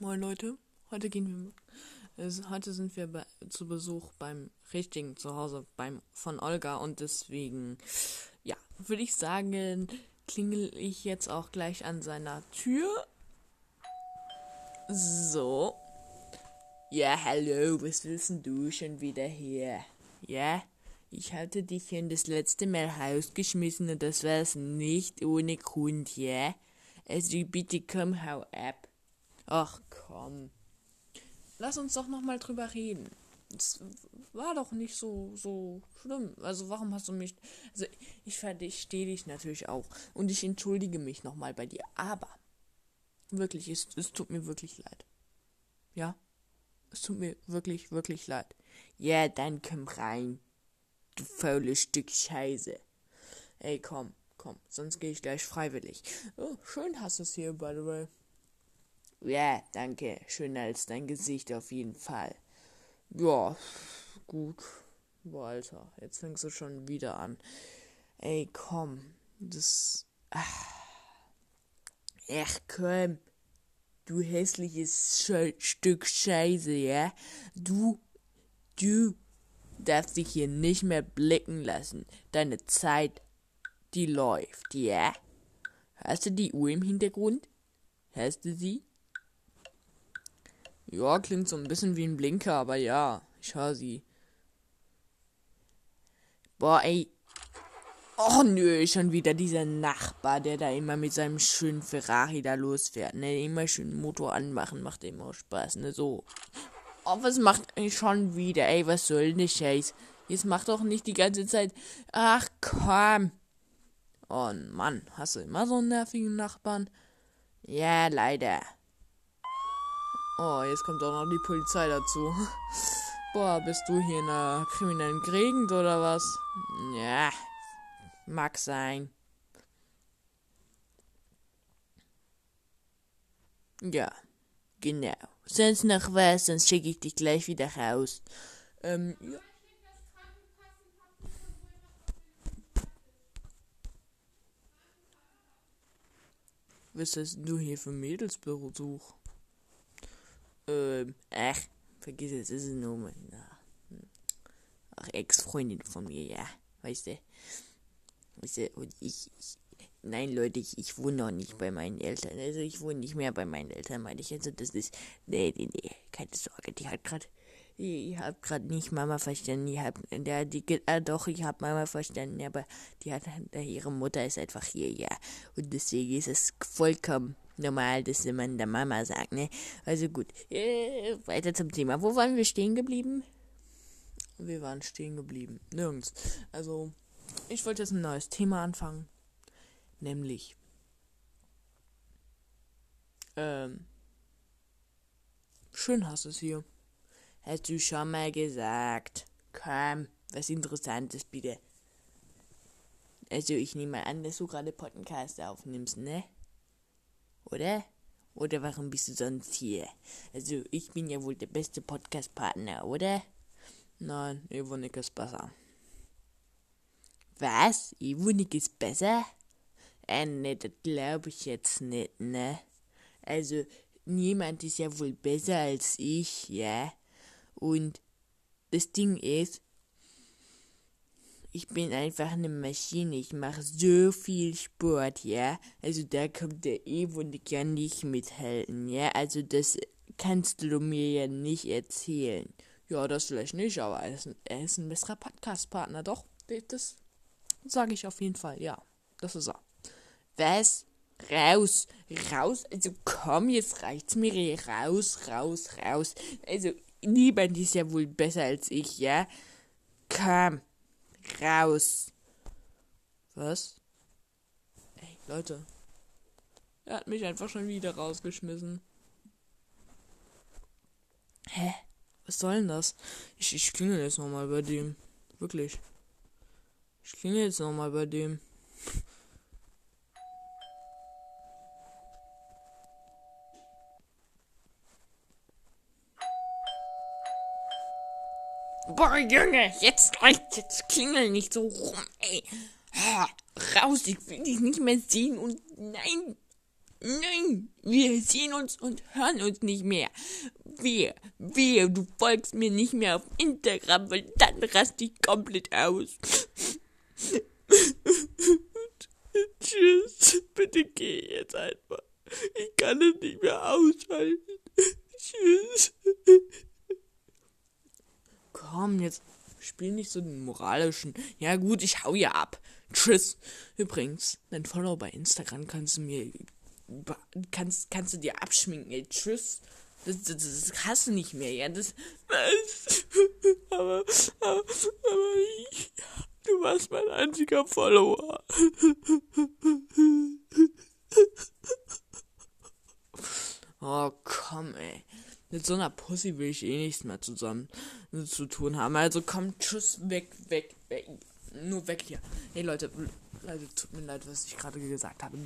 Moin Leute, heute gehen wir, äh, heute sind wir bei, zu Besuch beim richtigen Zuhause beim von Olga und deswegen, ja, würde ich sagen, klingel ich jetzt auch gleich an seiner Tür. So. Ja, hallo, was willst du schon wieder hier? Ja, ich hatte dich hier das letzte Mal rausgeschmissen und das war's nicht ohne Grund, ja? Also bitte komm, hau ab. Ach komm. Lass uns doch noch mal drüber reden. Es war doch nicht so so schlimm. Also warum hast du mich? Also ich verstehe dich natürlich auch und ich entschuldige mich noch mal bei dir. Aber wirklich, es, es tut mir wirklich leid. Ja, es tut mir wirklich wirklich leid. Ja, dann komm rein, du faules Stück Scheiße. Ey, komm, komm, sonst gehe ich gleich freiwillig. Oh, schön hast du es hier, by the way. Ja, danke. Schöner als dein Gesicht auf jeden Fall. Ja, gut. Boah, Alter, jetzt fängst du schon wieder an. Ey, komm. Das. Ach, Ach komm. Du hässliches Sche Stück Scheiße, ja? Du. Du darfst dich hier nicht mehr blicken lassen. Deine Zeit, die läuft, ja? Hast du die Uhr im Hintergrund? Hast du sie? Ja, klingt so ein bisschen wie ein Blinker, aber ja, ich höre sie. Boah, ey. Oh nö, schon wieder dieser Nachbar, der da immer mit seinem schönen Ferrari da losfährt, ne? Immer schön Motor anmachen, macht immer Spaß, ne? So. Oh, was macht ey, schon wieder, ey, was soll ne Scheiß? Jetzt macht doch nicht die ganze Zeit. Ach komm. Oh Mann, hast du immer so einen nervigen Nachbarn? Ja, leider. Oh, jetzt kommt auch noch die Polizei dazu. Boah, bist du hier in einer kriminellen Gegend oder was? Ja, mag sein. Ja, genau. Sonst noch was, sonst schicke ich dich gleich wieder raus. Ähm, ja. Was hast du hier für Mädelsbesuch? Ähm, ach, vergiss es, ist es nur meine ach, Ex-Freundin von mir, ja, weißt du. Weißt du, und ich, ich nein, Leute, ich, ich wohne noch nicht bei meinen Eltern, also ich wohne nicht mehr bei meinen Eltern, meine ich, also das ist, nee, nee, nee, keine Sorge, die hat grad, ich hab grad nicht Mama verstanden, ich hab, der, die, ah, doch, ich hab Mama verstanden, aber die hat, ihre Mutter ist einfach hier, ja, und deswegen ist es vollkommen normal, dass man der Mama sagt, ne? Also gut, äh, weiter zum Thema. Wo waren wir stehen geblieben? Wir waren stehen geblieben. Nirgends. Also, ich wollte jetzt ein neues Thema anfangen. Nämlich, ähm, schön hast du es hier. Hast du schon mal gesagt. Komm, was Interessantes bitte. Also, ich nehme mal an, dass du gerade Podcast aufnimmst, ne? Oder? Oder warum bist du sonst hier? Also, ich bin ja wohl der beste Podcast-Partner, oder? Nein, Evonik ist besser. Was? Evonik ist besser? Äh, ne, das glaube ich jetzt nicht, ne? Also, niemand ist ja wohl besser als ich, ja? Und das Ding ist, ich bin einfach eine Maschine. Ich mache so viel Sport, ja. Also da kommt der Evonik ja nicht mithalten, ja. Also das kannst du mir ja nicht erzählen. Ja, das vielleicht nicht, aber er ist ein, er ist ein besserer Podcast-Partner, doch. Das sage ich auf jeden Fall, ja. Das ist er. Was? Raus, raus, also komm, jetzt reicht's mir, raus, raus, raus. Also, niemand ist ja wohl besser als ich, ja? Komm raus. Was? Ey, Leute. Er hat mich einfach schon wieder rausgeschmissen. Hä? Was soll denn das? Ich, ich klingel jetzt nochmal bei dem. Wirklich. Ich klingel jetzt nochmal bei dem. Boah, Junge, jetzt reicht, jetzt klingel nicht so rum, ey. Raus, ich will dich nicht mehr sehen und nein. Nein, wir sehen uns und hören uns nicht mehr. Wehe, wehe, du folgst mir nicht mehr auf Instagram, weil dann raste ich komplett aus. Tschüss, bitte geh jetzt einfach. Ich kann es nicht mehr aushalten. Tschüss. Komm, jetzt spiel nicht so den moralischen. Ja gut, ich hau ja ab. Tschüss. Übrigens, dein Follow bei Instagram kannst du mir kannst kannst du dir abschminken. Ey, tschüss. Das, das, das hast du nicht mehr, ja. Das. aber, aber, aber ich, du warst mein einziger Follower. oh, komm, ey. Mit so einer Pussy will ich eh nichts mehr zusammen zu tun haben. Also komm, tschüss, weg, weg, weg. Nur weg hier. Hey Leute, Leute, tut mir leid, was ich gerade gesagt habe.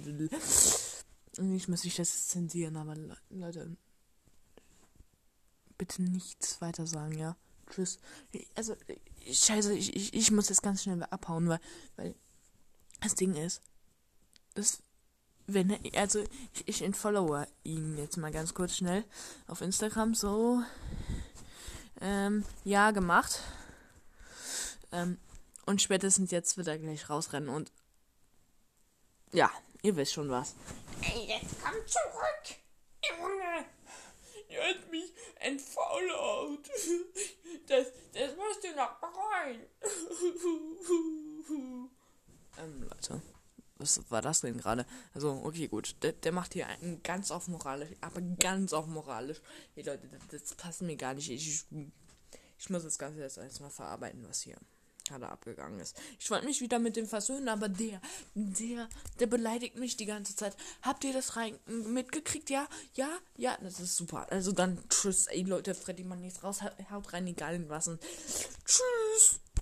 Ich muss ich das zensieren, aber Leute, bitte nichts weiter sagen, ja? Tschüss. Also, scheiße, ich, ich, ich muss jetzt ganz schnell abhauen, weil, weil das Ding ist, das wenn er, also ich, ich entfollower ihn jetzt mal ganz kurz schnell auf Instagram so ähm, ja gemacht. Ähm, und spätestens jetzt wird er gleich rausrennen und ja ihr wisst schon was. Ey, jetzt komm zurück Junge. Ihr habt mich entfollowt. Das das musst du noch bereuen. Ähm Leute was war das denn gerade? Also, okay, gut. Der, der macht hier einen ganz auf moralisch, aber ganz auf moralisch. Hey Leute, das, das passt mir gar nicht. Ich, ich muss das Ganze jetzt erstmal verarbeiten, was hier gerade abgegangen ist. Ich wollte mich wieder mit dem versöhnen, aber der, der, der beleidigt mich die ganze Zeit. Habt ihr das rein mitgekriegt? Ja, ja, ja, das ist super. Also dann tschüss, ey Leute, Freddy man nichts raus, haut rein, egal in was. Und tschüss.